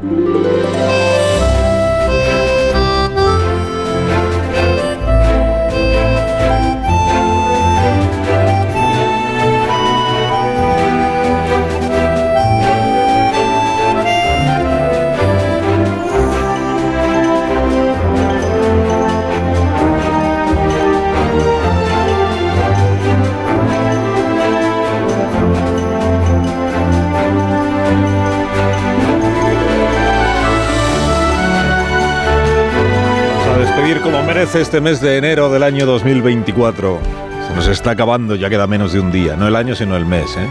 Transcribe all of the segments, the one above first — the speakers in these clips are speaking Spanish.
como merece este mes de enero del año 2024. Se nos está acabando, ya queda menos de un día. No el año, sino el mes, ¿eh?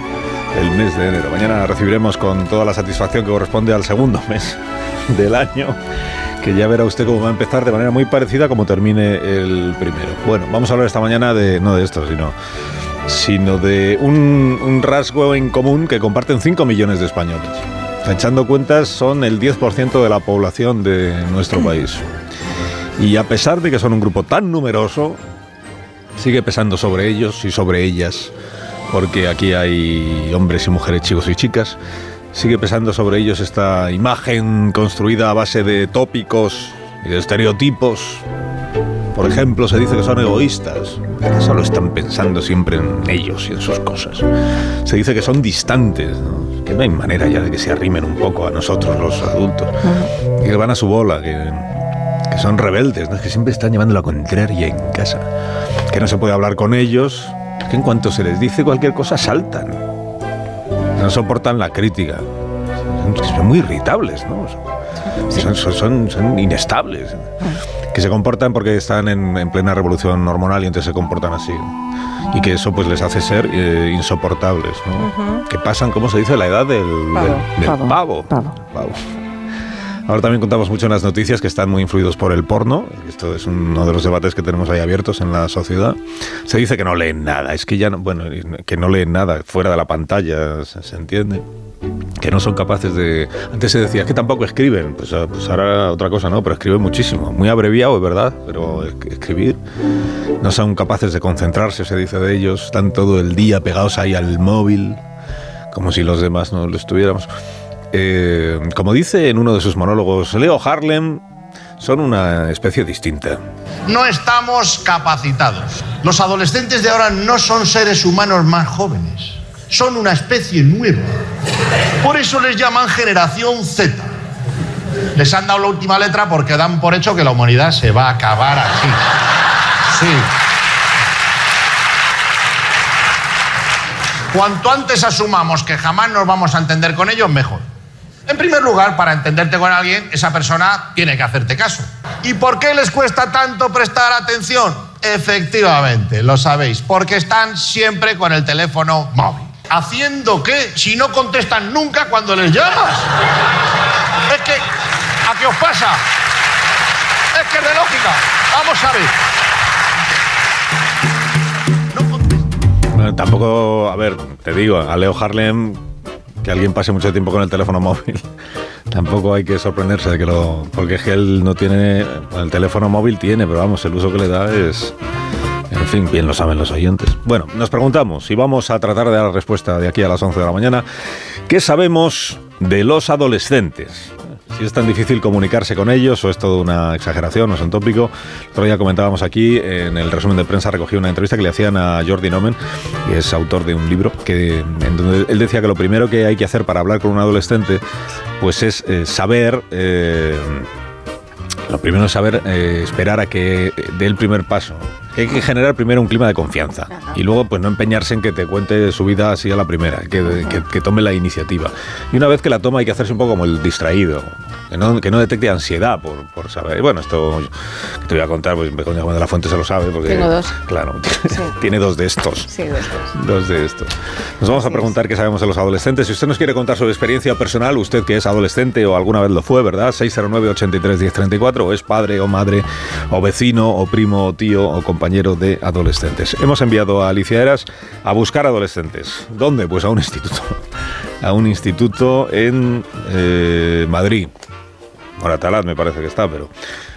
El mes de enero. Mañana recibiremos con toda la satisfacción que corresponde al segundo mes del año, que ya verá usted cómo va a empezar de manera muy parecida como termine el primero. Bueno, vamos a hablar esta mañana de, no de esto, sino, sino de un, un rasgo en común que comparten 5 millones de españoles. Echando cuentas, son el 10% de la población de nuestro país. Y a pesar de que son un grupo tan numeroso, sigue pesando sobre ellos y sobre ellas, porque aquí hay hombres y mujeres, chicos y chicas, sigue pesando sobre ellos esta imagen construida a base de tópicos y de estereotipos. Por ejemplo, se dice que son egoístas, que solo están pensando siempre en ellos y en sus cosas. Se dice que son distantes, que no hay manera ya de que se arrimen un poco a nosotros los adultos, que van a su bola, que que son rebeldes, ¿no? que siempre están llevando la contraria en casa, que no se puede hablar con ellos, que en cuanto se les dice cualquier cosa saltan, no soportan la crítica, son muy irritables, ¿no? Son, son, inestables, que se comportan porque están en, plena revolución hormonal y entonces se comportan así. Y que eso pues les hace ser eh, insoportables, ¿no? Que pasan, ¿cómo se dice? La edad del pavo. pavo. Ahora también contamos mucho en las noticias que están muy influidos por el porno. Esto es uno de los debates que tenemos ahí abiertos en la sociedad. Se dice que no leen nada. Es que ya no, bueno, que no leen nada fuera de la pantalla, se, entiende que no son capaces de... Antes se decía que tampoco escriben, pues, ah, pues, ahora otra cosa, ¿no? Pero escriben muchísimo, muy abreviado, es verdad, pero escribir no son capaces de concentrarse, se dice de ellos, están todo el día pegados ahí al móvil, como si los demás no lo estuviéramos. Eh, como dice en uno de sus monólogos, Leo Harlem son una especie distinta. No estamos capacitados. Los adolescentes de ahora no son seres humanos más jóvenes. Son una especie nueva. Por eso les llaman generación Z. Les han dado la última letra porque dan por hecho que la humanidad se va a acabar aquí. Sí. Cuanto antes asumamos que jamás nos vamos a entender con ellos, mejor. En primer lugar, para entenderte con alguien, esa persona tiene que hacerte caso. ¿Y por qué les cuesta tanto prestar atención? Efectivamente, lo sabéis, porque están siempre con el teléfono móvil. ¿Haciendo qué? Si no contestan nunca cuando les llamas. Es que, ¿a qué os pasa? Es que es de lógica. Vamos a ver. No tampoco, a ver, te digo, a Leo Harlem que alguien pase mucho tiempo con el teléfono móvil. Tampoco hay que sorprenderse de que lo. Porque es que él no tiene. El teléfono móvil tiene, pero vamos, el uso que le da es. En fin, bien lo saben los oyentes. Bueno, nos preguntamos y vamos a tratar de dar respuesta de aquí a las 11 de la mañana. ¿Qué sabemos de los adolescentes? Si es tan difícil comunicarse con ellos o es todo una exageración o es un tópico. El otro día comentábamos aquí, en el resumen de prensa recogí una entrevista que le hacían a Jordi Nomen, que es autor de un libro, que, en donde él decía que lo primero que hay que hacer para hablar con un adolescente pues es eh, saber... Eh, lo primero es saber eh, esperar a que dé el primer paso. Hay que generar primero un clima de confianza y luego pues no empeñarse en que te cuente su vida así a la primera, que, que, tome la iniciativa. Y una vez que la toma hay que hacerse un poco como el distraído, que no, que no detecte ansiedad por, por saber. Bueno, esto que te voy a contar, pues Begoña Juan de la Fuente se lo sabe. Porque, Tengo dos. Claro, tiene dos de estos. Sí, de estos. Dos de estos. Nos vamos a preguntar qué sabemos de los adolescentes. Si usted nos quiere contar su experiencia personal, usted que es adolescente o alguna vez lo fue, ¿verdad? 609 83 1034 o es padre o madre o vecino o primo o tío o compañero de adolescentes. Hemos enviado a Alicia Eras a buscar adolescentes. ¿Dónde? Pues a un instituto. A un instituto en eh, Madrid. Moratalaz me parece que está, pero...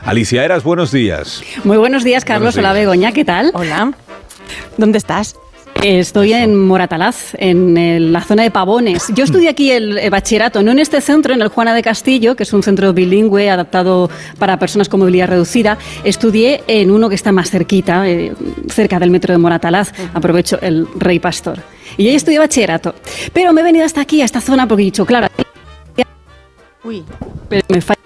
Alicia Eras, buenos días. Muy buenos días, Carlos. Hola, Begoña, ¿qué tal? Hola. ¿Dónde estás? Estoy en Moratalaz, en la zona de Pavones. Yo estudié aquí el, bachillerato, no en este centro, en el Juana de Castillo, que es un centro bilingüe adaptado para personas con movilidad reducida. Estudié en uno que está más cerquita, eh, cerca del metro de Moratalaz. Aprovecho el Rey Pastor. Y ahí estudié bachillerato. Pero me he venido hasta aquí, a esta zona, porque he dicho, claro. Uy, pero me falla.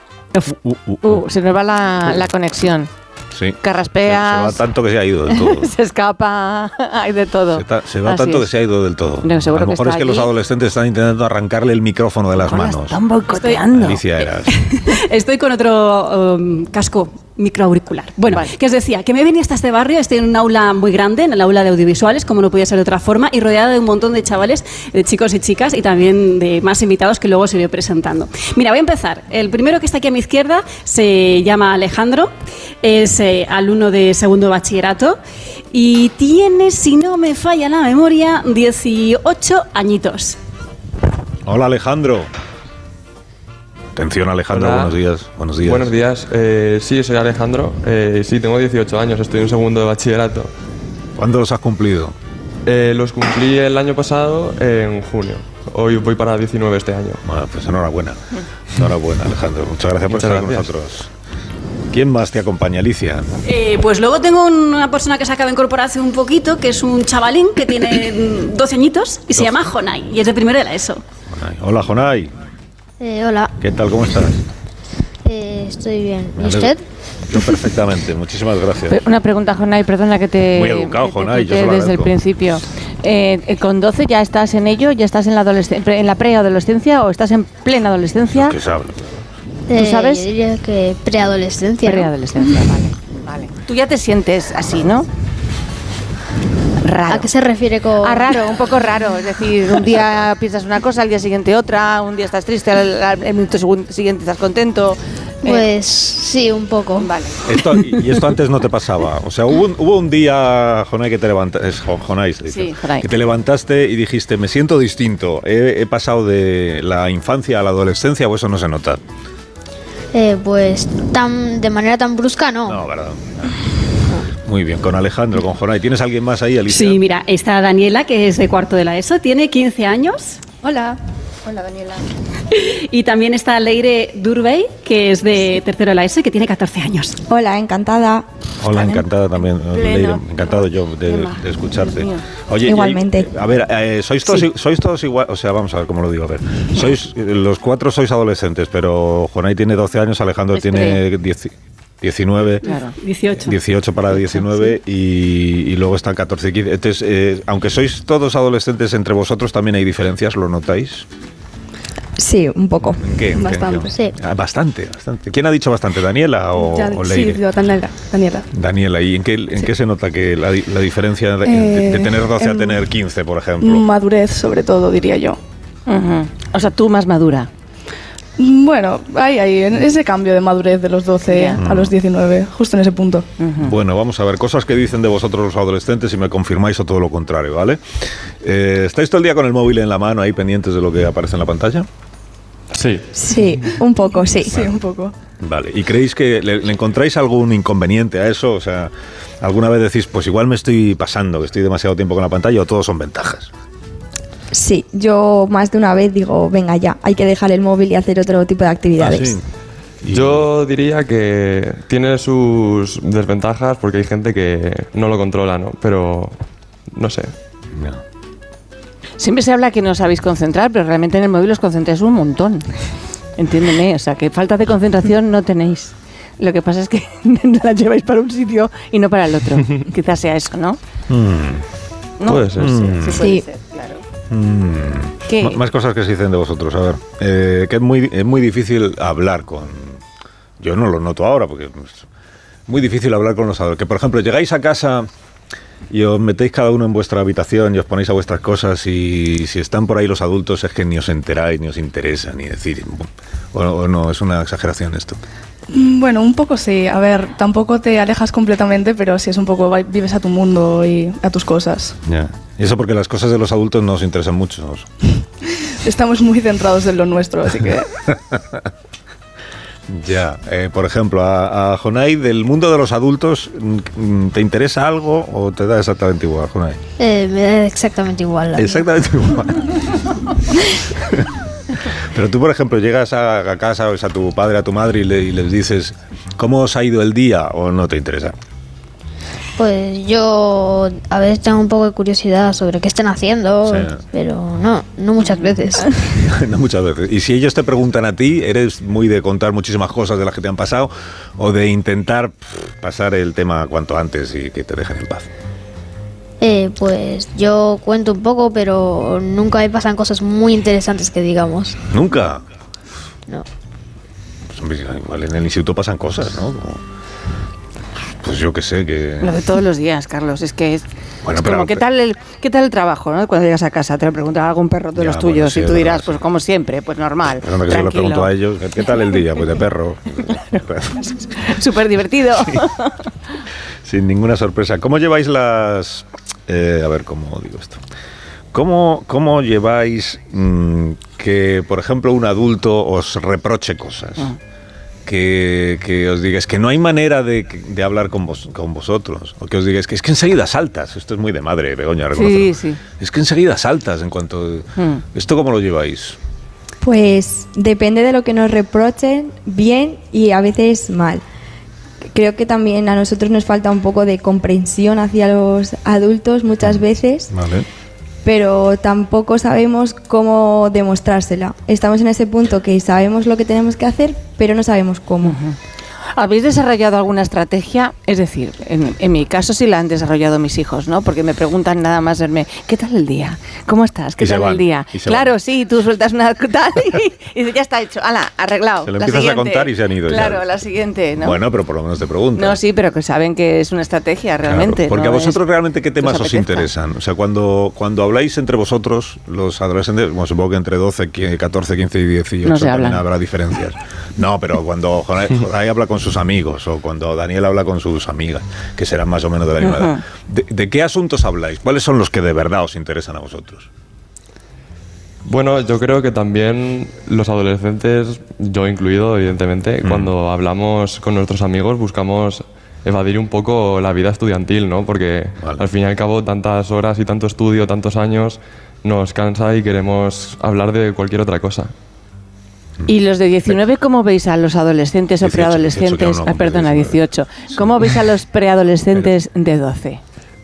Uh, uh, uh, se me va la, la conexión. Sí. Carraspeas. Se, va tanto que se ha ido del todo. se escapa, hay de todo. Se, va tanto que se ha ido del todo. No, a lo mejor es que los adolescentes están intentando arrancarle el micrófono de las manos. Están boicoteando. Alicia eras. Estoy con otro um, casco microauricular. Bueno, que os decía, que me venía hasta este barrio, estoy en un aula muy grande, en el aula de audiovisuales, como no podía ser de otra forma, y rodeada de un montón de chavales, de chicos y chicas, y también de más invitados que luego se iré presentando. Mira, voy a empezar. El primero que está aquí a mi izquierda se llama Alejandro, es eh, alumno de segundo bachillerato, y tiene, si no me falla la memoria, 18 añitos. Hola Alejandro. Atención Alejandro, buenos días. Buenos días. Buenos días. Eh, sí, soy Alejandro. Eh, sí, tengo 18 años, estoy en un segundo de bachillerato. ¿Cuándo los has cumplido? Eh, los cumplí el año pasado en junio. Hoy voy para 19 este año. Bueno, pues enhorabuena. Enhorabuena, Alejandro. Muchas gracias por estar con nosotros. ¿Quién más te acompaña, Alicia? pues luego tengo una persona que se acaba de incorporar hace un poquito, que es un chavalín que tiene 12 añitos y se llama Jonai, y es de primero de la ESO. Hola, Jonai. Eh, hola. ¿Qué tal? ¿Cómo estás? Eh, estoy bien. ¿Y usted? Yo perfectamente, muchísimas gracias. Una pregunta, Jonay, perdona que te... Muy educado, Jonay, yo Desde el principio. Eh, ¿Con 12 ya estás en ello? ¿Ya estás en la, adolescencia, en la preadolescencia o estás en plena adolescencia? ¿Qué sabes? ¿Tú sabes? Yo diría que preadolescencia. Preadolescencia, vale, vale. Tú ya te sientes así, ¿no? ¿A qué se refiere con...? Ah, raro, un poco raro. Es decir, un día piensas una cosa, al día siguiente otra, un día estás triste, al, minuto siguiente estás contento. Eh, pues sí, un poco. Vale. y esto antes no te pasaba. O sea, hubo un, hubo un día, Jonay, que te levantaste, sí, que te levantaste y dijiste, me siento distinto. He, pasado de la infancia a la adolescencia, o eso no se nota. Eh, pues tan, de manera tan brusca, no. No, verdad. Muy bien, con Alejandro, con Jonay. ¿Tienes alguien más ahí, Alicia? Sí, mira, está Daniela, que es de cuarto de la ESO, tiene 15 años. Hola. Hola, Daniela. Y también está Leire Durbey, que es de tercero de la ESO y que tiene 14 años. Hola, encantada. Hola, encantada también, Leire. Encantado yo de, escucharte. Oye, Igualmente. a ver, eh, ¿sois, todos, ¿sois todos igual? O sea, vamos a ver cómo lo digo. A ver, sois, los cuatro sois adolescentes, pero Jonay tiene 12 años, Alejandro tiene 10 19, 18. 18 para 19 y, luego están 14 y 15. Entonces, eh, aunque sois todos adolescentes entre vosotros, también hay diferencias, ¿lo notáis? Sí, un poco. qué? Bastante. Sí. Ah, bastante, bastante. ¿Quién ha dicho bastante? ¿Daniela o, Leire? Sí, yo, Daniela. Daniela. ¿y en qué, en qué se nota que la, diferencia de, eh, tener 12 a tener 15, por ejemplo? Madurez, sobre todo, diría yo. O sea, tú más madura. Bueno, ahí, ahí, en ese cambio de madurez de los 12 a los 19, justo en ese punto. Bueno, vamos a ver, cosas que dicen de vosotros los adolescentes y me confirmáis o todo lo contrario, ¿vale? Eh, ¿Estáis todo el día con el móvil en la mano ahí pendientes de lo que aparece en la pantalla? Sí. Sí, un poco, sí. Sí, un poco. Vale, ¿y creéis que le, encontráis algún inconveniente a eso? O sea, ¿alguna vez decís, pues igual me estoy pasando, que estoy demasiado tiempo con la pantalla o todos son ventajas? Sí, yo más de una vez digo, venga ya, hay que dejar el móvil y hacer otro tipo de actividades. Ah, yo diría que tiene sus desventajas porque hay gente que no lo controla, ¿no? Pero no sé. Siempre se habla que no sabéis concentrar, pero realmente en el móvil os concentráis un montón. Entiéndeme, o sea, que falta de concentración no tenéis. Lo que pasa es que la lleváis para un sitio y no para el otro. Quizás sea eso, ¿no? Hmm. Puede ser. Sí, puede ser, claro. Más cosas que se dicen de vosotros. A ver, eh, que es muy, es muy difícil hablar con... Yo no lo noto ahora porque es muy difícil hablar con los adultos. Que, por ejemplo, llegáis a casa y os metéis cada uno en vuestra habitación y os ponéis a vuestras cosas y si están por ahí los adultos es que ni os enteráis, ni os interesa, ni decir... o no, es una exageración esto. Mm, bueno, un poco sí. A ver, tampoco te alejas completamente, pero sí es un poco, vives a tu mundo y a tus cosas. Ya. Y eso porque las cosas de los adultos no os interesan mucho. Estamos muy centrados en lo nuestro, así que... Ya, eh, por ejemplo, a, a Jonay, del mundo de los adultos, mm, ¿te interesa algo o te da exactamente igual, Jonay? Eh, me da exactamente igual. Exactamente igual. Pero tú, por ejemplo, llegas a, a casa, o a tu padre, a tu madre y, le- y les dices, ¿cómo os ha ido el día? ¿O no te interesa? Pues yo a veces tengo un poco de curiosidad sobre qué están haciendo, Sí. pero no, no muchas veces. no muchas veces. Y si ellos te preguntan a ti, ¿eres muy de contar muchísimas cosas de las que te han pasado o de intentar pasar el tema cuanto antes y que te dejen en paz? Eh, pues yo cuento un poco, pero nunca me pasan cosas muy interesantes que digamos. Nunca. No. Pues, igual en el instituto pasan cosas, ¿no? Como- pues yo qué sé, que... Lo de todos los días, Carlos, es que es, Bueno, es pero- como, ¿qué tal, el, ¿qué tal el trabajo? ¿no? Cuando llegas a casa te lo pregunta algún perro de Ya, los bueno, tuyos sí, y tú dirás, pues como siempre, pues normal, Perdona que se lo tranquilo, pregunto a ellos. ¿Qué tal el día? Pues de perro. súper divertido. Sin ninguna sorpresa. ¿Cómo lleváis las... eh, a ver, ¿cómo digo esto? ¿Cómo, cómo lleváis mm, que, por ejemplo, un adulto os reproche cosas? Ah. Que, que os diga, es que no hay manera de, de hablar con, vos, con vosotros. O que os diga, es que, es que enseguida saltas. Esto es muy de madre, Begoña, reconócelo. sí. Es que enseguida saltas en cuanto... Mm. ¿Esto cómo lo lleváis? Pues depende de lo que nos reprochen, bien y a veces mal. Creo que también a nosotros nos falta un poco de comprensión hacia los adultos muchas veces, Vale. pero tampoco sabemos cómo demostrársela. Estamos en ese punto que sabemos lo que tenemos que hacer, pero no sabemos cómo. ¿Habéis desarrollado alguna estrategia? Es decir, en, en mi caso sí la han desarrollado mis hijos, ¿no? Porque me preguntan nada más verme, ¿qué tal el día? ¿Cómo estás? ¿Qué Y tal van, el día? Claro, van. sí, tú sueltas una tal y, y ya está hecho, ala, arreglado. Se lo la empiezas a siguiente. contar y se han ido ya. Claro, la siguiente, ¿no? Bueno, pero por lo menos te preguntan. no, sí, pero que saben que es una estrategia Claro, realmente. porque ¿no? a vosotros Es realmente qué temas os interesan. O sea, cuando, cuando habláis entre vosotros, los adolescentes, bueno, supongo que entre 12, qui- 14, 15 y 18 No también hablan. habrá diferencias. No, pero cuando Jonay habla con sus amigos o cuando Daniel habla con sus amigas, que serán más o menos de la misma edad, ¿de, de qué asuntos habláis? ¿Cuáles son los que de verdad os interesan a vosotros? Bueno, yo creo que también los adolescentes, yo incluido, evidentemente, Mm. cuando hablamos con nuestros amigos buscamos evadir un poco la vida estudiantil, ¿no? Porque Vale. al fin y al cabo tantas horas y tanto estudio, tantos años, nos cansa y queremos hablar de cualquier otra cosa. ¿Y los de 19 cómo veis a los adolescentes o 18, 18 que preadolescentes? ah, perdona, cumple 18. ¿Cómo veis a los preadolescentes de 12?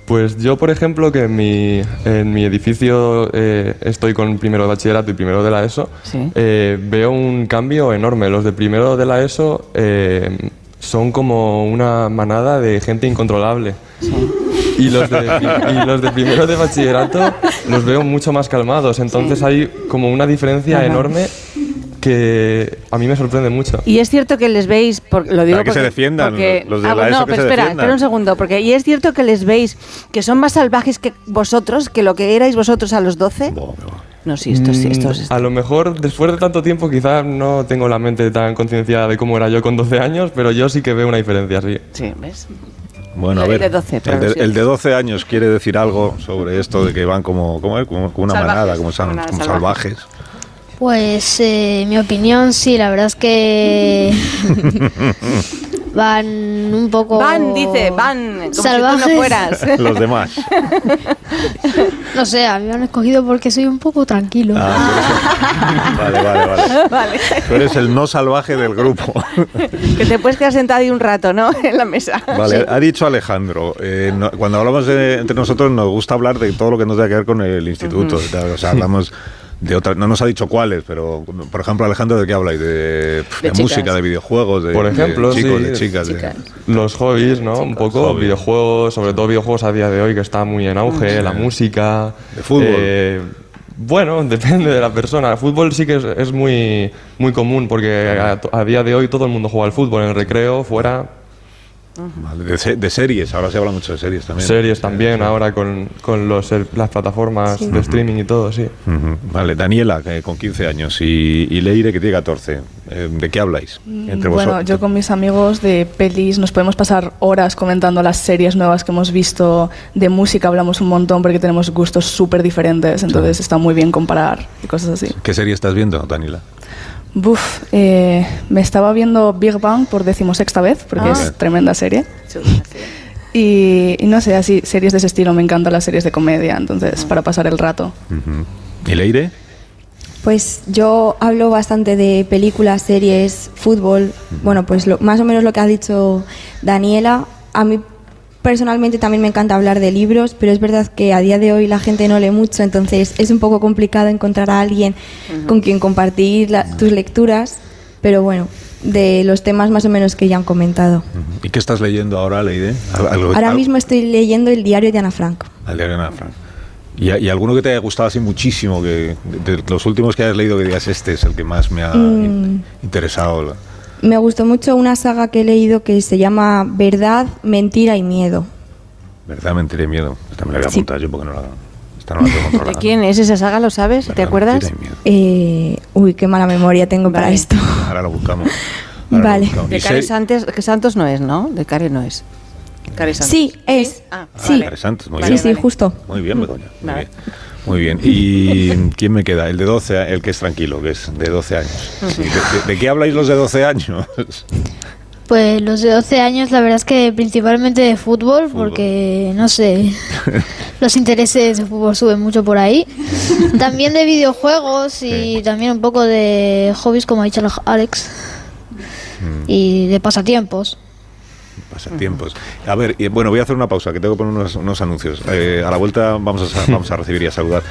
Pues yo, por ejemplo, que en mi, en mi edificio eh, estoy con primero de bachillerato y primero de la ESO, Sí. eh, veo un cambio enorme. Los de primero de la ESO eh, son como una manada de gente incontrolable. Y, los de, y los de primero de bachillerato los veo mucho más calmados. Entonces hay como una diferencia Ajá. enorme que a mí me sorprende mucho. Y es cierto que les veis, por, lo digo Para que se porque- defiendan, porque- los de ah, la no, que pero se espera, defiendan. espera un segundo, porque y es cierto que les veis que son más salvajes que vosotros, que lo que erais vosotros a los 12. Buah, buah. No, sí, esto sí, esto Mm, es. A lo mejor después de tanto tiempo quizás no tengo la mente tan concienciada de cómo era yo con 12 años, pero yo sí que veo una diferencia, sí. Sí, ¿ves? Bueno, a El ver, de 12, pero el, de, los el de 12 años quiere decir algo sobre esto de que van como, como, como una Salvajes, manada, como, san- manada como salvajes. salvajes. Pues eh, mi opinión, sí, la verdad es que van un poco... Van, dice, van, como si tú salvajes. no fueras. Los demás. No sé, a mí me han escogido porque soy un poco tranquilo. Ah, vale, vale, vale. vale. Tú eres el no salvaje del grupo. Que te puedes quedar sentado ahí un rato, ¿no? En la mesa. Vale, ha dicho Alejandro, eh, no- cuando hablamos de- entre nosotros nos gusta hablar de todo lo que nos tenga que ver con el instituto. O sea, hablamos de otras, no nos ha dicho cuáles, pero por ejemplo Alejandro, ¿de qué habláis? De, música, de videojuegos, de, Por ejemplo, de chicos, sí, de chicas. Los hobbies, ¿no? Un poco, videojuegos, sobre todo videojuegos a día de hoy que está muy en auge, la música. De fútbol. eh, bueno, depende de la persona. El fútbol sí que es, es muy, muy común porque a, a día de hoy todo el mundo juega al fútbol, en el recreo, fuera. Vale, de, de series, ahora se habla mucho de series también. Series también, ahora con, con los, el- las plataformas de streaming y todo, sí. Ujú. Vale, Daniela, que con 15 años, y, y Leire, que tiene 14. eh, ¿De qué habláis? Entre Mm, Bueno, vosotros. yo con mis amigos de pelis nos podemos pasar horas comentando las series nuevas que hemos visto. De música hablamos un montón porque tenemos gustos súper diferentes, entonces está muy bien comparar y cosas así. ¿Qué serie estás viendo, Daniela? Buf, eh, me estaba viendo Big Bang por decimosexta vez, porque Ah. es tremenda serie. Y, y no sé, así, series de ese estilo, me encantan las series de comedia, entonces, para pasar el rato. ¿Y Leire? Pues yo hablo bastante de películas, series, fútbol. Bueno, pues lo- más o menos lo que ha dicho Daniela. A mí personalmente también me encanta hablar de libros, pero es verdad que a día de hoy la gente no lee mucho, entonces es un poco complicado encontrar a alguien con quien compartir la- tus lecturas. Pero bueno, de los temas más o menos que ya han comentado. ¿Y qué estás leyendo ahora, algo- Ahora mismo estoy leyendo el diario de Ana Frank. Al diario de Ana Frank. ¿Y, y alguno que te haya gustado así muchísimo, que de, de los últimos que hayas leído que digas este es el que más me ha in- Mm. interesado? Me gustó mucho una saga que he leído que se llama Verdad, Mentira y Miedo. Verdad, mentira y miedo. Esta me la voy a Sí. apuntar yo porque no la, esta no la tengo ¿De quién es esa saga? ¿Lo sabes? ¿Te acuerdas? mentira y miedo. Eh, uy, qué mala memoria tengo para esto. Ahora lo buscamos. Ahora lo Vale. buscamos. De se- Santos, que Santos no es, ¿no? De Care no es. Care Santos. Sí, es. Ah, sí. vale. Care Santos, muy sí, bien. sí, justo. Muy bien, Begoña. Muy Vale. bien. Muy bien. ¿Y quién me queda? El de 12, a- el que es tranquilo, que es de 12 años. Sí, ¿de, de- de qué habláis los de 12 años? Pues los de 12 años, la verdad es que principalmente de fútbol, porque no sé, los intereses de fútbol suben mucho por ahí. También de videojuegos y también un poco de hobbies, como ha dicho Alex, y de pasatiempos. Pasatiempos. A ver, y, bueno, voy a hacer una pausa, que tengo que poner unos, unos anuncios. Eh, a la vuelta vamos a, vamos a recibir y a saludar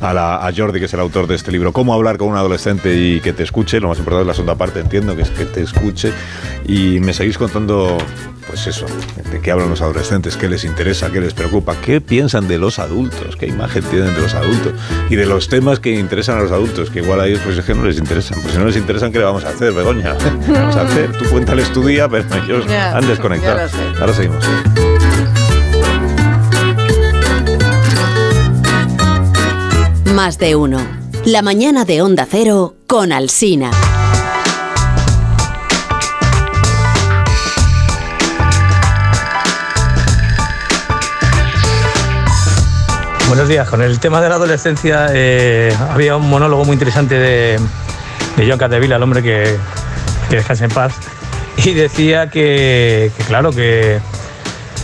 a, la, a Jordi, que es el autor de este libro, Cómo hablar con un adolescente y que te escuche. Lo más importante es la segunda parte, entiendo, que es que te escuche. Y me seguís contando, pues eso, de qué hablan los adolescentes, qué les interesa, qué les preocupa, qué piensan de los adultos, qué imagen tienen de los adultos y de los temas que interesan a los adultos, que igual a ellos pues es que no les interesan. Pues si no les interesan, ¿qué le vamos a hacer, Begoña? ¿Qué vamos a hacer? Tú cuéntales tu día, pero ellos Ya, han desconectado. Ahora seguimos. Más de uno. La mañana de Onda Cero con Alsina. Buenos días. Con el tema de la adolescencia eh, había un monólogo muy interesante de, de John Catevila, el hombre que, que descansa en paz, y decía que, claro, que,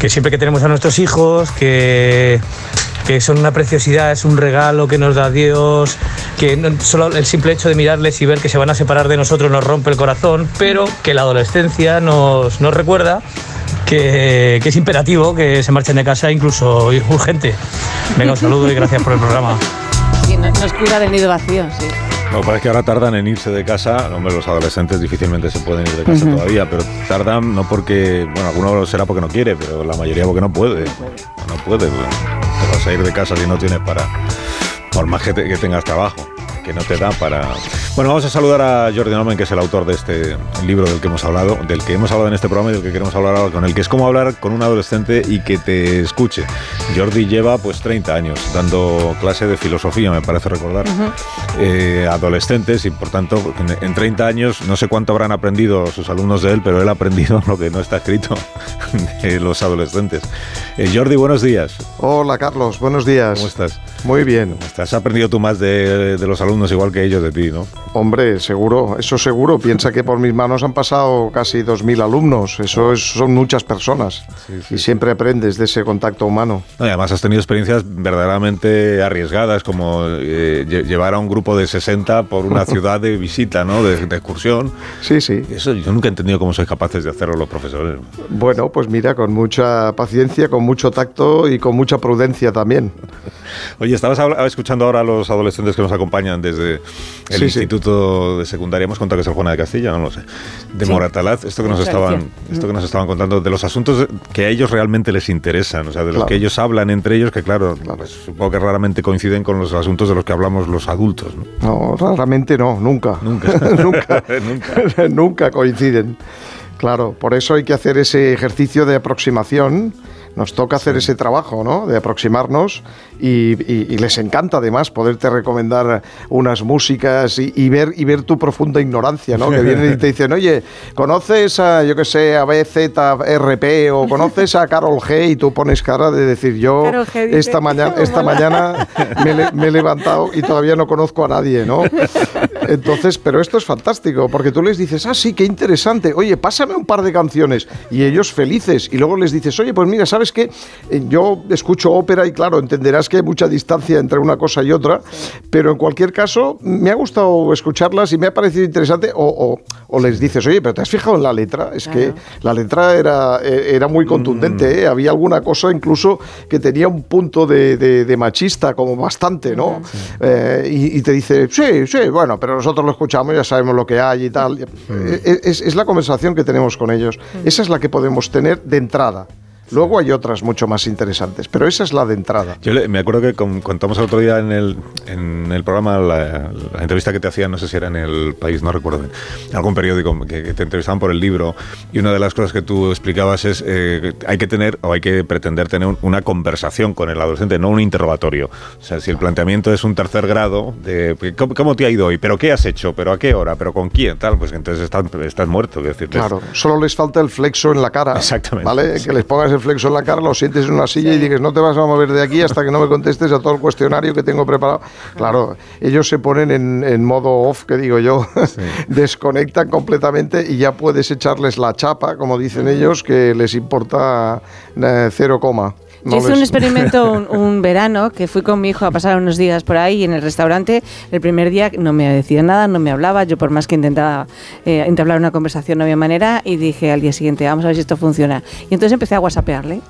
siempre que tenemos a nuestros hijos, que, que son una preciosidad, es un regalo que nos da Dios, que solo el simple hecho de mirarles y ver que se van a separar de nosotros nos rompe el corazón, pero que la adolescencia nos, nos recuerda que, que es imperativo que se marchen de casa, incluso urgente. Venga, un saludo y gracias por el programa. Sí, no- nos cuida del nido vacío, sí. Lo que pasa es que ahora tardan en irse de casa. Hombre, los adolescentes difícilmente se pueden ir de casa todavía, pero tardan no porque, bueno, alguno será porque no quiere, pero la mayoría porque no puede. No puede. pues, Te vas a ir de casa si no tienes para, por más que, te- que tengas trabajo, que no te da para... Bueno, vamos a saludar a Jordi Nomen, que es el autor de este libro del que hemos hablado, del que hemos hablado en este programa y del que queremos hablar ahora con él, que es cómo hablar con un adolescente y que te escuche. Jordi lleva pues 30 años dando clase de filosofía, me parece recordar eh, adolescentes y por tanto en, en 30 años no sé cuánto habrán aprendido sus alumnos de él, pero él ha aprendido lo que no está escrito de los adolescentes. Eh, Jordi, buenos días. Hola Carlos, buenos días. ¿Cómo estás? Muy bien. Has aprendido tú más de, de los alumnos igual que ellos de ti, ¿no? Hombre, seguro, eso seguro. Piensa que por mis manos han pasado casi 2.000 alumnos. Eso es- son muchas personas. y siempre aprendes de ese contacto humano. No, y además has tenido experiencias verdaderamente arriesgadas, como eh, lle- llevar a un grupo de 60 por una ciudad de visita, ¿no? De, de excursión. Sí, sí. Eso yo nunca he entendido cómo sois capaces de hacerlo los profesores. Bueno, pues mira, con mucha paciencia, con mucho tacto y con mucha prudencia también. Oye, estabas escuchando ahora a los adolescentes que nos acompañan desde el Sí, sí. Instituto de Secundaria. Hemos contado que es el Juana de Castilla, no lo sé. De Sí. Moratalaz, esto que nos estaban, esto que nos estaban contando, de los asuntos que a ellos realmente les interesan, o sea, de los Claro. que ellos hablan entre ellos, que claro, pues, supongo que raramente coinciden con los asuntos de los que hablamos los adultos. ¿no? No, raramente no, nunca. Nunca. nunca. Nunca. Nunca coinciden. Claro, por eso hay que hacer ese ejercicio de aproximación Nos toca hacer ese trabajo, ¿no? De aproximarnos y, y- y les encanta además poderte recomendar unas músicas y, y ver, y ver tu profunda ignorancia, ¿no? Que vienen y te dicen, oye, ¿conoces a, yo qué sé, a BZRP o conoces a Carol G? Y tú pones cara de decir, yo esta mañana, esta mañana me, he le- me he levantado y todavía no conozco a nadie, ¿no? Entonces, pero esto es fantástico, porque tú les dices, ah, sí, qué interesante, oye, pásame un par de canciones, y ellos felices, y luego les dices, oye, pues mira, ¿sabes qué? Eh, Yo escucho ópera y claro, entenderás que hay mucha distancia entre una cosa y otra, pero en cualquier caso, me ha gustado escucharlas y me ha parecido interesante, o, o- o les dices, oye, pero ¿te has fijado en la letra? Es que la letra era, eh, era muy contundente, ¿eh? había alguna cosa incluso que tenía un punto de, de- de machista, como bastante, ¿no? Eh, y, y te dice, sí, sí, bueno, pero nosotros lo escuchamos, ya sabemos lo que hay y tal. Eh, Es, es la conversación que tenemos con ellos. Esa es la que podemos tener de entrada. Luego hay otras mucho más interesantes, pero esa es la de entrada. Yo le- me acuerdo que con- contamos el otro día en el, en el programa la, la entrevista que te hacían, no sé si era en el país, no recuerdo en algún periódico que, que te entrevistaban por el libro y una de las cosas que tú explicabas es eh, hay que tener o hay que pretender tener un- una conversación con el adolescente, no un interrogatorio. O sea, si el planteamiento es un tercer grado de ¿cómo, cómo te ha ido hoy? ¿Pero qué has hecho? ¿Pero a qué hora? ¿Pero con quién? Tal, pues entonces estás, estás muerto. es decir, Claro, solo les falta el flexo en la cara. Exactamente. ¿Vale? Que les pongas el flexo en la cara, lo sientes en una silla y dices, no te vas a mover de aquí hasta que no me contestes a todo el cuestionario que tengo preparado. Claro, ellos se ponen en, en modo off, que digo yo, desconectan completamente y ya puedes echarles la chapa, como dicen ellos, que les importa eh, cero coma. Yo hice un experimento un, un verano que fui con mi hijo a pasar unos días por ahí y en el restaurante el primer día no me decía nada, no me hablaba, yo por más que intentaba eh, entablar una conversación no había manera y dije al día siguiente vamos a ver si esto funciona. Y entonces empecé a whatsappearle.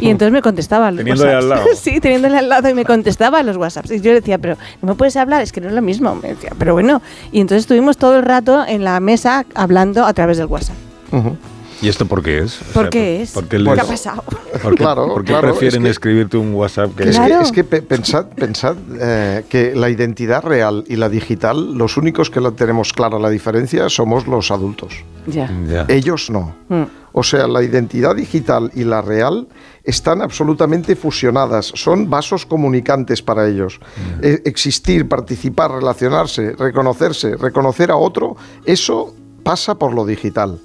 Y entonces me contestaba los Teniéndole WhatsApps. al lado. Sí, teniéndole al lado y me contestaba los WhatsApps. Y yo decía, pero no me puedes hablar, es que no es lo mismo. Me decía, pero bueno. Y entonces estuvimos todo el rato en la mesa hablando a través del WhatsApp. Ujú. ¿Y esto por qué es? O ¿Por sea, qué es? ¿Por qué, ¿Qué les- ha pasado? ¿Por qué, Claro, por qué claro, prefieren es que- escribirte un WhatsApp que Es que, Claro. es que pe- pensad, pensad eh, que la identidad real y la digital, los únicos que la tenemos clara la diferencia somos los adultos. Ya. Ya. Ellos no. Mm. O sea, la identidad digital y la real están absolutamente fusionadas, son vasos comunicantes para ellos. Eh, existir, participar, relacionarse, reconocerse, reconocer a otro, eso pasa por lo digital.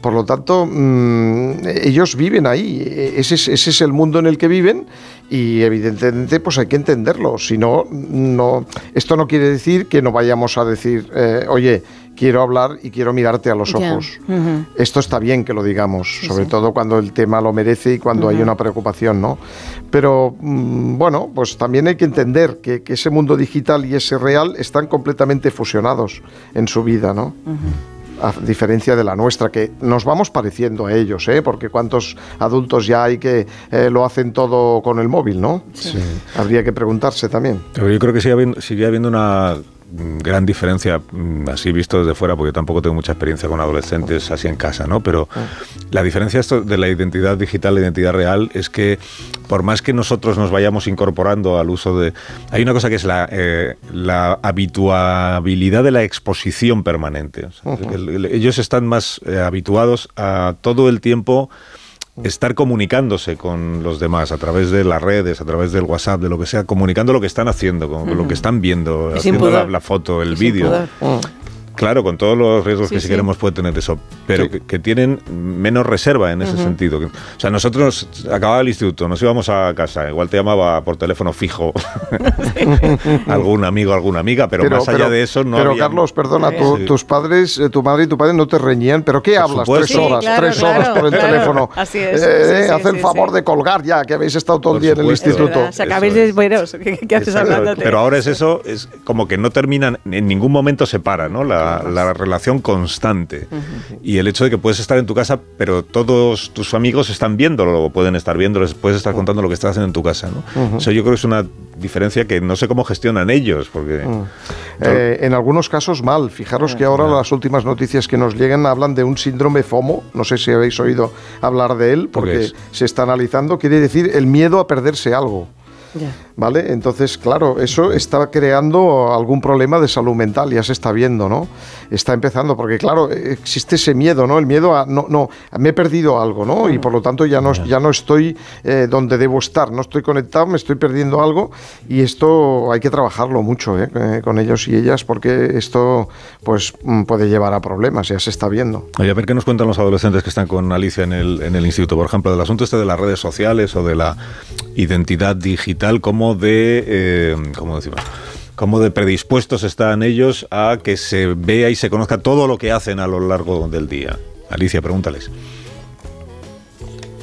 Por lo tanto, mm, ellos viven ahí, E- ese es, ese es el mundo en el que viven y evidentemente pues hay que entenderlo. Si no, no, esto no quiere decir que no vayamos a decir, eh, oye, quiero hablar y quiero mirarte a los ojos. Esto está bien que lo digamos, sobre todo cuando el tema lo merece y cuando hay una preocupación, ¿no? Pero mm, bueno, pues también hay que entender que, que ese mundo digital y ese real están completamente fusionados en su vida, ¿no? A diferencia de la nuestra, que nos vamos pareciendo a ellos, ¿eh? Porque cuántos adultos ya hay que eh, lo hacen todo con el móvil, ¿no? Habría que preguntarse también. Pero yo creo que sigue habiendo, sigue habiendo una gran diferencia, mm, así visto desde fuera, porque yo tampoco tengo mucha experiencia con adolescentes así en casa, ¿no? Pero la diferencia esto de la identidad digital, la identidad real, es que por más que nosotros nos vayamos incorporando al uso de... Hay una cosa que es la, eh, la habituabilidad de la exposición permanente. O sea, ellos están más eh, habituados a todo el tiempo estar comunicándose con los demás a través de las redes, a través del WhatsApp, de lo que sea, comunicando lo que están haciendo, con lo que están viendo, haciendo la, la foto, el vídeo. Claro, con todos los riesgos Sí, que si sí. queremos puede tener eso, pero Sí. que, que tienen menos reserva en ese sentido. O sea, nosotros acababa el instituto, nos íbamos a casa, igual te llamaba por teléfono fijo algún amigo, alguna amiga, pero, más allá de eso no Pero había- Carlos, perdona, tu- Sí. tus padres, eh, tu madre y tu padre no te reñían, pero ¿qué Por hablas? supuesto. Tres Sí, horas, claro, tres claro, horas por el claro. teléfono. Así es, Eh, sí, sí, haz el favor sí. de colgar ya, que habéis estado todo el día en el instituto. verdad, Se acabéis de es. buenos. ¿Qué, qué haces hablándote? Pero ahora es eso, es como que no terminan, en ningún momento se para, ¿no? La, la relación constante. Y el hecho de que puedes estar en tu casa, pero todos tus amigos están viéndolo, o pueden estar viéndolo, puedes estar contando lo que estás haciendo en tu casa, ¿no? Eso yo creo que es una diferencia que no sé cómo gestionan ellos, porque... Eh, en algunos casos mal. Fijaros que ahora las últimas noticias que nos llegan hablan de un síndrome FOMO. No sé si habéis oído hablar de él, ¿Por qué porque se está analizando. Quiere decir el miedo a perderse algo. ¿Vale? Entonces, claro, eso está creando algún problema de salud mental, ya se está viendo, ¿no? Está empezando, porque claro, existe ese miedo, ¿no? El miedo a, no, no, me he perdido algo, ¿no? Y por lo tanto ya no, ya no estoy eh, donde debo estar, no estoy conectado, me estoy perdiendo algo y esto hay que trabajarlo mucho ¿eh? Eh, con ellos y ellas porque esto pues mm, puede llevar a problemas, ya se está viendo. Oye, a ver qué nos cuentan los adolescentes que están con Alicia en el, en el instituto, por ejemplo, del asunto este de las redes sociales o de la identidad digital, como de, eh, ¿cómo decimos? Como de predispuestos están ellos a que se vea y se conozca todo lo que hacen a lo largo del día. Alicia, pregúntales.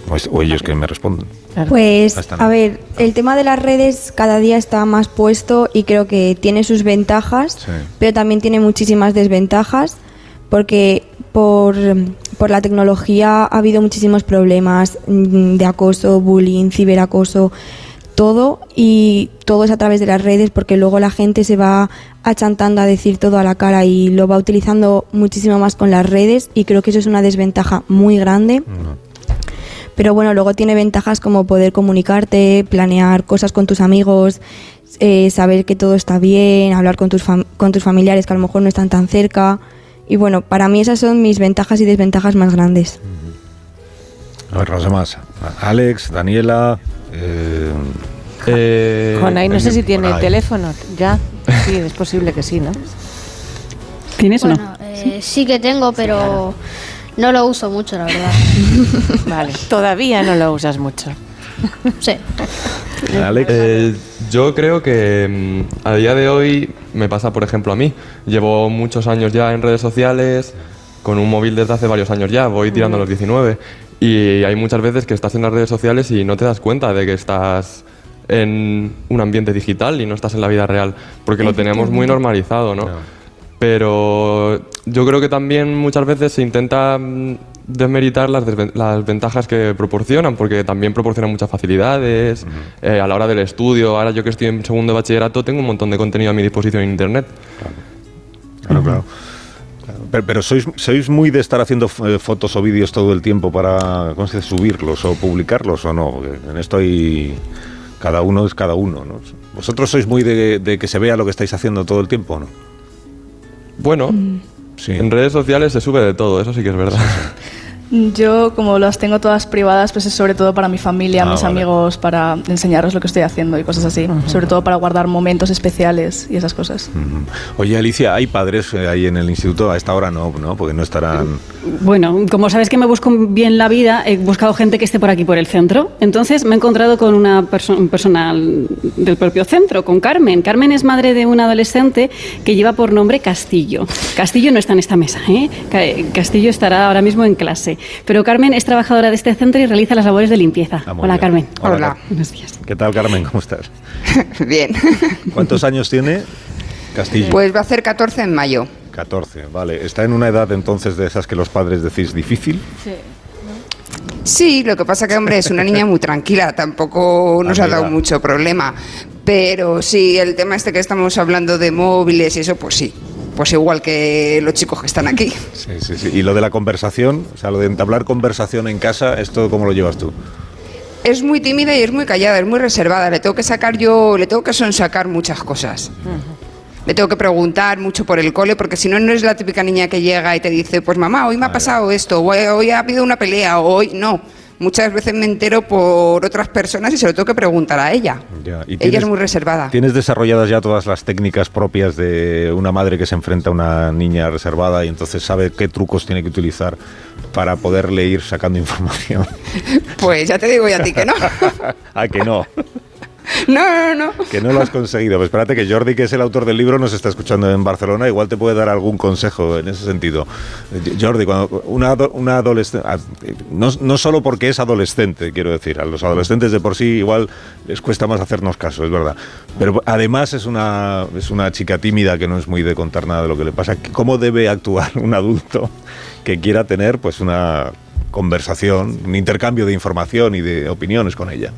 O, es- o ellos que me responden. Pues, a ver, el tema de las redes cada día está más puesto y creo que tiene sus ventajas, Sí. pero también tiene muchísimas desventajas porque por, por la tecnología ha habido muchísimos problemas mm, de acoso, bullying, ciberacoso, todo y todo es a través de las redes porque luego la gente se va achantando a decir todo a la cara y lo va utilizando muchísimo más con las redes y creo que eso es una desventaja muy grande. Pero bueno, luego tiene ventajas como poder comunicarte, planear cosas con tus amigos, eh, saber que todo está bien, hablar con tus, con tus familiares que a lo mejor no están tan cerca. Y bueno, para mí esas son mis ventajas y desventajas más grandes. A ver, demás. Alex, Daniela. Eh, Eh, Jonay, no sé si tiene Jonay. teléfono. Ya. Sí, es posible que sí, ¿no? ¿Tienes o no? Bueno, eh, sí que tengo, pero no lo uso mucho, la verdad. Vale. Todavía no lo usas mucho. Sí. Alex. Eh, yo creo que mm, a día de hoy me pasa, por ejemplo, a mí. Llevo muchos años ya en redes sociales, con un móvil desde hace varios años ya, voy tirando a los 19. Y hay muchas veces que estás en las redes sociales y no te das cuenta de que estás en un ambiente digital y no estás en la vida real, porque lo tenemos muy normalizado, ¿no? Pero yo creo que también muchas veces se intenta mm, desmeritar las, desven- las ventajas que proporcionan, porque también proporcionan muchas facilidades eh, a la hora del estudio. Ahora yo que estoy en segundo de bachillerato tengo un montón de contenido a mi disposición en Internet. Claro, claro. Claro, Pero, pero sois, sois muy de estar haciendo eh, fotos o vídeos todo el tiempo para ¿cómo se dice? subirlos o publicarlos o no. Porque en esto hay. Cada uno es cada uno. ¿no? ¿Vosotros sois muy de, de que se vea lo que estáis haciendo todo el tiempo o no? Bueno, Sí. en redes sociales se sube de todo, eso sí que es verdad. Yo, como las tengo todas privadas, pues es sobre todo para mi familia, Ah, mis vale. amigos, para enseñarles lo que estoy haciendo y cosas así. Sobre todo para guardar momentos especiales y esas cosas. Oye, Alicia, ¿hay padres eh, ahí en el instituto? A esta hora no, ¿no? Porque no estarán... Bueno, como sabes que me busco bien la vida, he buscado gente que esté por aquí, por el centro. Entonces me he encontrado con una perso- un personal del propio centro, con Carmen. Carmen es madre de un adolescente que lleva por nombre Castillo. Castillo no está en esta mesa, ¿eh? Ca- Castillo estará ahora mismo en clase. Pero Carmen es trabajadora de este centro y realiza las labores de limpieza. Ah, Hola, bien. Carmen. Hola. Car- Buenos días. ¿Qué tal, Carmen? ¿Cómo estás? Bien. ¿Cuántos años tiene Castillo? Pues va a hacer 14 en mayo. 14, vale. ¿Está en una edad entonces de esas que los padres decís difícil? Sí, lo que pasa que, hombre, es una niña muy tranquila, tampoco nos ha dado mucho problema. Pero sí, el tema este que estamos hablando de móviles y eso, pues sí. Pues igual que los chicos que están aquí. Sí, sí, sí. ¿Y lo de la conversación? O sea, lo de entablar conversación en casa, ¿esto cómo lo llevas tú? Es muy tímida y es muy callada, es muy reservada. Le tengo que sacar yo, le tengo que sonsacar muchas cosas. Le tengo que preguntar mucho por el cole, porque si no, no es la típica niña que llega y te dice, pues mamá, hoy me ha pasado esto, o hoy ha habido una pelea, o hoy no. Muchas veces me entero por otras personas y se lo tengo que preguntar a ella. Ya, y Ella tienes- es muy reservada. ¿Tienes desarrolladas ya todas las técnicas propias de una madre que se enfrenta a una niña reservada y entonces sabe qué trucos tiene que utilizar para poderle ir sacando información? Pues ya te digo yo a ti que no. ah, que no, No, no, no. que no lo has conseguido. Pues espérate que Jordi, que es el autor del libro, nos está escuchando en Barcelona, igual te puede dar algún consejo en ese sentido. Eh, Jordi, cuando una, una adolescente, no, no solo porque es adolescente, quiero decir, a los adolescentes de por sí igual les cuesta más hacernos caso, es verdad. Pero además es una, es una chica tímida que no es muy de contar nada de lo que le pasa. ¿Cómo debe actuar un adulto que quiera tener pues una conversación, un intercambio de información y de opiniones con ella?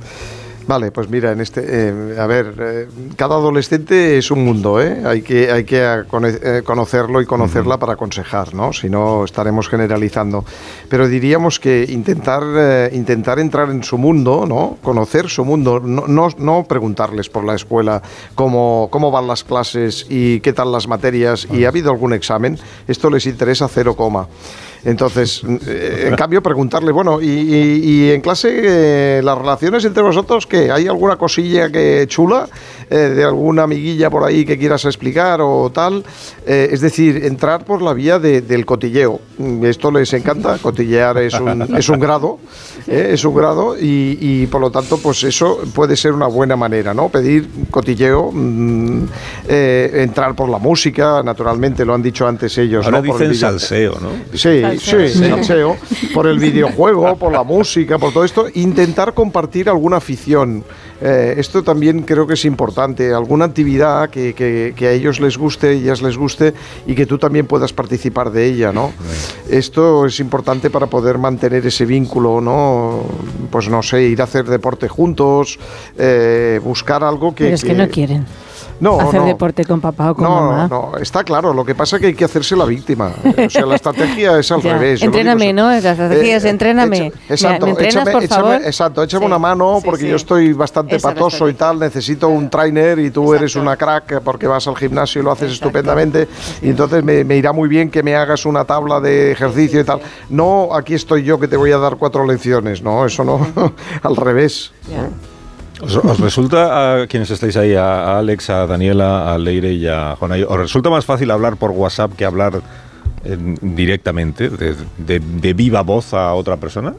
Vale, pues mira, en este, eh, a ver, eh, cada adolescente es un mundo, ¿eh? Hay que, hay que eh, conocerlo y conocerla para aconsejar, ¿no? Si no, estaremos generalizando. Pero diríamos que intentar, eh, intentar entrar en su mundo, ¿no? Conocer su mundo, no, no, no preguntarles por la escuela cómo, cómo van las clases y qué tal las materias y ha habido algún examen, esto les interesa cero coma. Entonces, eh, en cambio, preguntarle, bueno, y, y- en clase eh, las relaciones entre vosotros, ¿qué? ¿Hay alguna cosilla que chula eh, de alguna amiguilla por ahí que quieras explicar o tal? Eh, es decir, entrar por la vía de- del cotilleo. Mm, Esto les encanta, cotillear es un, es un grado, ¿eh? es un grado y, y, por lo tanto, pues eso puede ser una buena manera, ¿no? Pedir cotilleo, mm, eh, entrar por la música, naturalmente, lo han dicho antes ellos. Ahora ¿no? Por el dicen video- salseo, ¿no? Sí, Salseo. sí, salseo, por el videojuego, por la música, por todo esto, intentar compartir alguna afición. Eh, esto también creo que es importante, alguna actividad que, que- que a ellos les guste, ellas les guste y que tú también puedas participar de ella, ¿no? Esto es importante para poder mantener ese vínculo, ¿no? Pues no sé, ir a hacer deporte juntos, eh, buscar algo que... Pero es que no quieren. No, Hacer no. deporte con papá o con No, mamá. no, está claro. Lo que pasa es que hay que hacerse la víctima. O sea, la estrategia es al Ya. revés. Entréname. ¿no? La estrategia es entréname. echa- exacto, ¿me entrenas, échame, por échame- favor? exacto, échame Sí. una mano porque sí. yo estoy bastante Esa patoso y tal. Necesito un trainer y tú eres una crack porque vas al gimnasio y lo haces estupendamente. Y entonces me, me irá muy bien que me hagas una tabla de ejercicio y tal. No, aquí estoy yo que te voy a dar cuatro lecciones. No, eso no. al revés. ¿Os, os resulta a quienes estáis ahí, a, Alex, a Daniela, a Leire y a Juana, ¿os resulta más fácil hablar por WhatsApp que hablar eh, directamente, de, de- de viva voz a otra persona?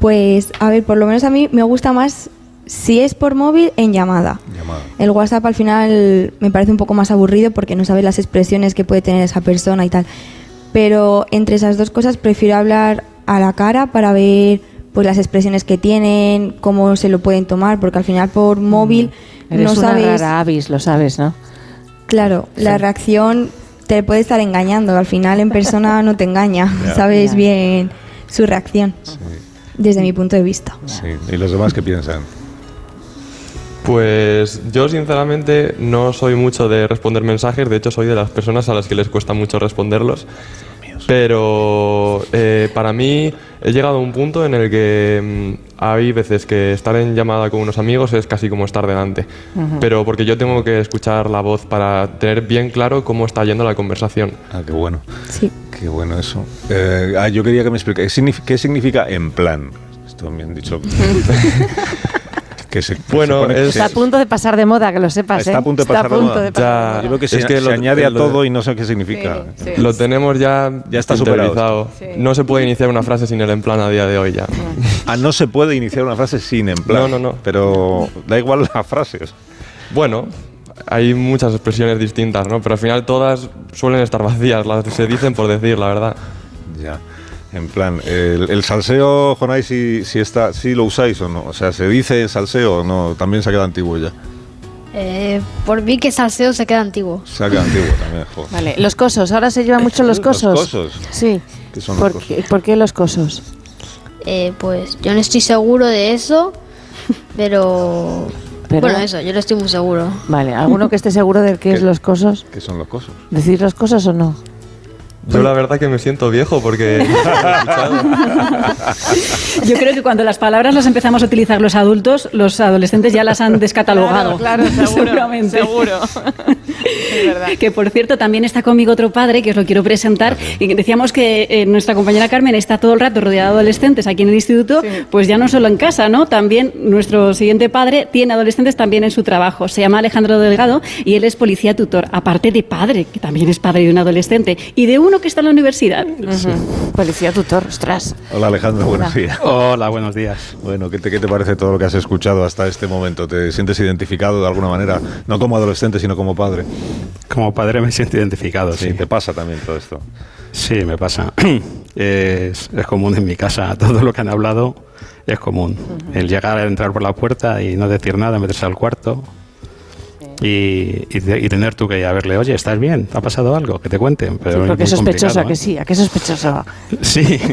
Pues, a ver, por lo menos a mí me gusta más si es por móvil en llamada. El WhatsApp al final me parece un poco más aburrido porque no sabes las expresiones que puede tener esa persona y tal. Pero entre esas dos cosas prefiero hablar a la cara para ver pues las expresiones que tienen, cómo se lo pueden tomar, porque al final por móvil Mm. Eres no una sabes. rara avis, lo sabes, ¿no? Claro, la reacción te puede estar engañando. Al final en persona no te engaña. Sabes bien su reacción. Desde mi punto de vista. Sí. ¿Y los demás qué piensan? Pues yo sinceramente no soy mucho de responder mensajes, de hecho soy de las personas a las que les cuesta mucho responderlos. Pero eh, para mí he llegado a un punto en el que mm, hay veces que estar en llamada con unos amigos es casi como estar delante. Pero porque yo tengo que escuchar la voz para tener bien claro cómo está yendo la conversación. Ah, qué bueno. Sí. Qué bueno eso. Eh, ah, yo quería que me explique, ¿qué significa, qué significa en plan? Esto me han dicho. que se, que Bueno, se pone- es- Está a punto de pasar de moda, que lo sepas, Está ¿eh? a punto de pasar de a punto moda. de pasar de moda. Yo creo que se, Es que se lo- añade a lo- todo y no sé qué significa. Lo tenemos ya, Ya está superado interiorizado. No se puede iniciar una frase sin el en plan a día de hoy ya. Ah, no se puede iniciar una frase sin en plan. No, no, no. Pero da igual las frases. Bueno, hay muchas expresiones distintas, ¿no? Pero al final todas suelen estar vacías, las se dicen por decir, la verdad. Ya. En plan, el, el salseo, Jonay, si, si, está, si lo usáis o no. O sea, ¿se dice salseo o no? También se ha quedado antiguo ya. Eh, por mí que salseo se queda antiguo. Se ha quedado antiguo también, joder. Vale, los cosos, ahora se llevan mucho los Los cosos. cosos. Sí. ¿Qué son los ¿Por, qué, por qué los cosos? Eh, pues yo no estoy seguro de eso, pero... Pero- Bueno, eso, yo no estoy muy seguro. Vale, ¿alguno que esté seguro de qué es los cosos? ¿Qué son los cosos? ¿Decir los cosos o no? Yo la verdad que me siento viejo porque... Yo creo que cuando las palabras las empezamos a utilizar los adultos, los adolescentes ya las han descatalogado. Claro, claro, seguro, Seguramente. seguro. Es verdad. Que por cierto, también está conmigo otro padre que os lo quiero presentar. Y decíamos que eh, nuestra compañera Carmen está todo el rato rodeada de adolescentes aquí en el instituto, pues ya no solo en casa, ¿no? También nuestro siguiente padre tiene adolescentes también en su trabajo. Se llama Alejandro Delgado y él es policía tutor, aparte de padre, que también es padre de un adolescente, y de uno que está en la universidad. Policía tutor, ostras. Hola Alejandro, buenos Hola. días. Hola, buenos días. Bueno, ¿qué te, ¿qué te parece todo lo que has escuchado hasta este momento? ¿Te sientes identificado de alguna manera? No como adolescente, sino como padre. Como padre me siento identificado, Sí, sí. te pasa también todo esto. Sí, me pasa. es, es común en mi casa. Todo lo que han hablado es común. El llegar a entrar por la puerta y no decir nada, meterse al cuarto. Y, y de- y tener tú que ir a verle, oye, ¿estás bien? ¿Te ha pasado algo? Que te cuenten. Pero Sí, porque muy es sospechoso, complicado, ¿a que ¿eh? sí? ¿A qué sospechoso? Sí.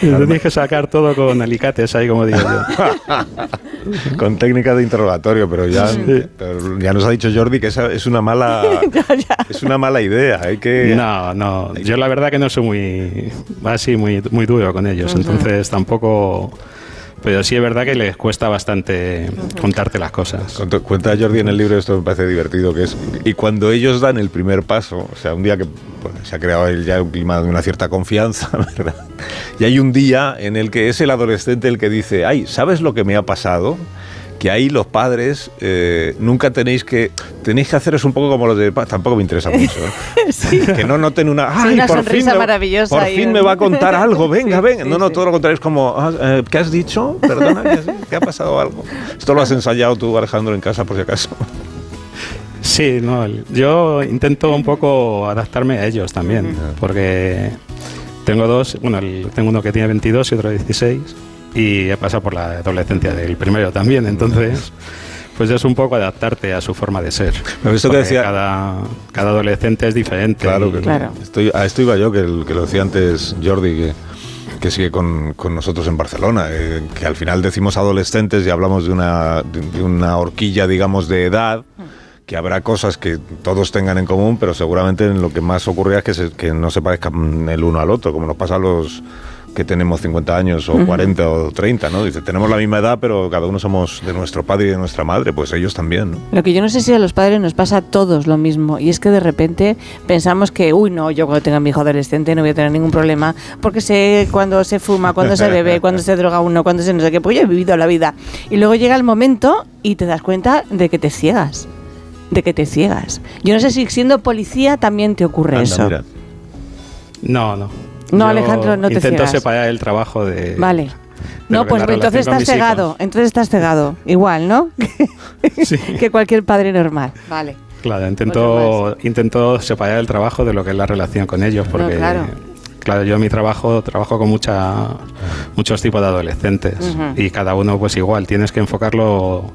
Tienes que sacar todo con alicates ahí, como digo yo. Con técnica de interrogatorio, pero ya, pero ya nos ha dicho Jordi que esa es una mala es una mala idea. Hay que No, no. Yo la verdad que no soy muy así muy muy duro con ellos, entonces tampoco pero sí es verdad que les cuesta bastante contarte las cosas. Cuenta- Jordi en el libro, esto me parece divertido, que es, y cuando ellos dan el primer paso, o sea, un día que bueno, se ha creado ya un clima de una cierta confianza, ¿verdad? Y hay un día en el que es el adolescente el que dice, ay, ¿sabes lo que me ha pasado? Que ahí los padres eh, nunca tenéis que tenéis que haceros un poco como los de tampoco me interesa mucho ¿eh? que no noten una Sí, ay una por fin sonrisa me- maravillosa por fin me va a contar algo venga Sí, venga sí, no no sí. todo lo contrario es como "Ah, eh, ¿qué has dicho? perdona ¿qué, has- qué ha pasado algo? esto lo has ensayado tú Alejandro en casa por si acaso Sí, no, yo intento un poco adaptarme a ellos también, porque tengo dos, bueno, el- tengo uno que tiene 22 y otro 16, y he pasado por la adolescencia del primero también, entonces, pues es un poco adaptarte a su forma de ser. Esto que decía- Cada, cada adolescente es diferente. Claro que Estoy, a esto iba yo, que, el- que lo decía antes Jordi, que, que sigue con, con nosotros en Barcelona, eh, que al final decimos adolescentes y hablamos de una, de, de una horquilla, digamos, de edad, que habrá cosas que todos tengan en común, pero seguramente en lo que más ocurrirá es que, se- que no se parezcan el uno al otro, como nos pasa a los que tenemos 50 años o Ujú. 40 o 30, ¿no? Dice, tenemos la misma edad, pero cada uno somos de nuestro padre y de nuestra madre, pues ellos también, ¿no? Lo que yo no sé si a los padres nos pasa a todos lo mismo. Y es que de repente pensamos que, uy, no, yo cuando tenga mi hijo adolescente no voy a tener ningún problema. Porque sé cuando se fuma, cuando se bebe, cuando se droga uno, cuando se no sé qué. Pues yo he vivido la vida. Y luego llega el momento y te das cuenta de que te ciegas. De que te ciegas. Yo no sé si siendo policía también te ocurre Anda, eso. mira. No, no. No, Yo Alejandro, no te Intento ciegas. separar el trabajo de... Vale. No, pues entonces estás cegado. Entonces estás cegado. Igual, ¿no? que cualquier padre normal. Vale. Claro, intento, intento separar el trabajo de lo que es la relación con ellos, porque claro. claro, yo en mi trabajo trabajo con mucha, muchos tipos de adolescentes y cada uno pues igual, tienes que enfocarlo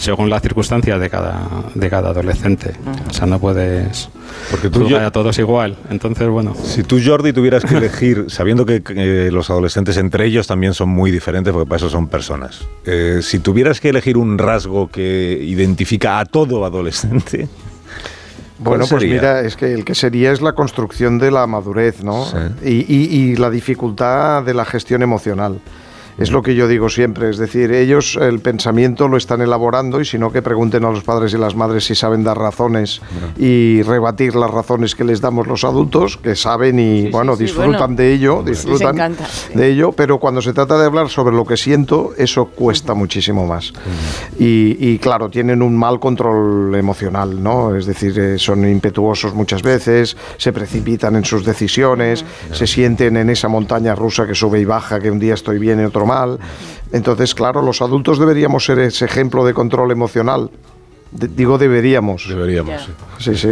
según las circunstancias de cada, de cada adolescente. O sea, no puedes Porque tú yo- a todos igual. Entonces, bueno. Si tú, Jordi, tuvieras que elegir, sabiendo que, que los adolescentes entre ellos también son muy diferentes, porque para eso son personas, eh, si tuvieras que elegir un rasgo que identifica a todo adolescente, ¿cuál Bueno, pues sería? mira, es que el que sería es la construcción de la madurez, ¿no? Y, y- y la dificultad de la gestión emocional. Es lo que yo digo siempre, es decir, ellos el pensamiento lo están elaborando y si no que pregunten a los padres y las madres si saben dar razones y rebatir las razones que les damos los adultos, que saben y bueno, sí, disfrutan bueno. de ello, disfrutan encanta, de ello, pero cuando se trata de hablar sobre lo que siento, eso cuesta muchísimo más. Y, y, claro, tienen un mal control emocional, ¿no? Es decir, eh, son impetuosos muchas veces, se precipitan en sus decisiones, se sienten en esa montaña rusa que sube y baja, que un día estoy bien y otro mal. Entonces, claro, los adultos deberíamos ser ese ejemplo de control emocional. De- digo deberíamos. Deberíamos, Sí, sí.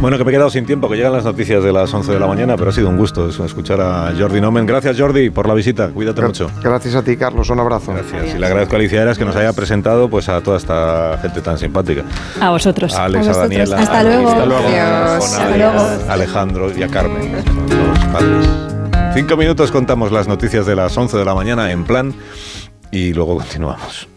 Bueno, que me he quedado sin tiempo, que llegan las noticias de las 11 de la mañana, pero ha sido un gusto eso, escuchar a Jordi Nomen. Gracias, Jordi, por la visita. Cuídate mucho. Gracias a ti, Carlos. Un abrazo. Gracias. Y le agradezco a Alicia Eras que nos haya presentado pues, a toda esta gente tan simpática. A vosotros. A Alex, A a, vosotros. Daniela, Hasta a- luego. Hasta luego. Adiós. Con Hasta Nadia, luego. a Alejandro y a Carmen, los padres. Cinco minutos contamos las noticias de las 11 de la mañana en plan y luego continuamos.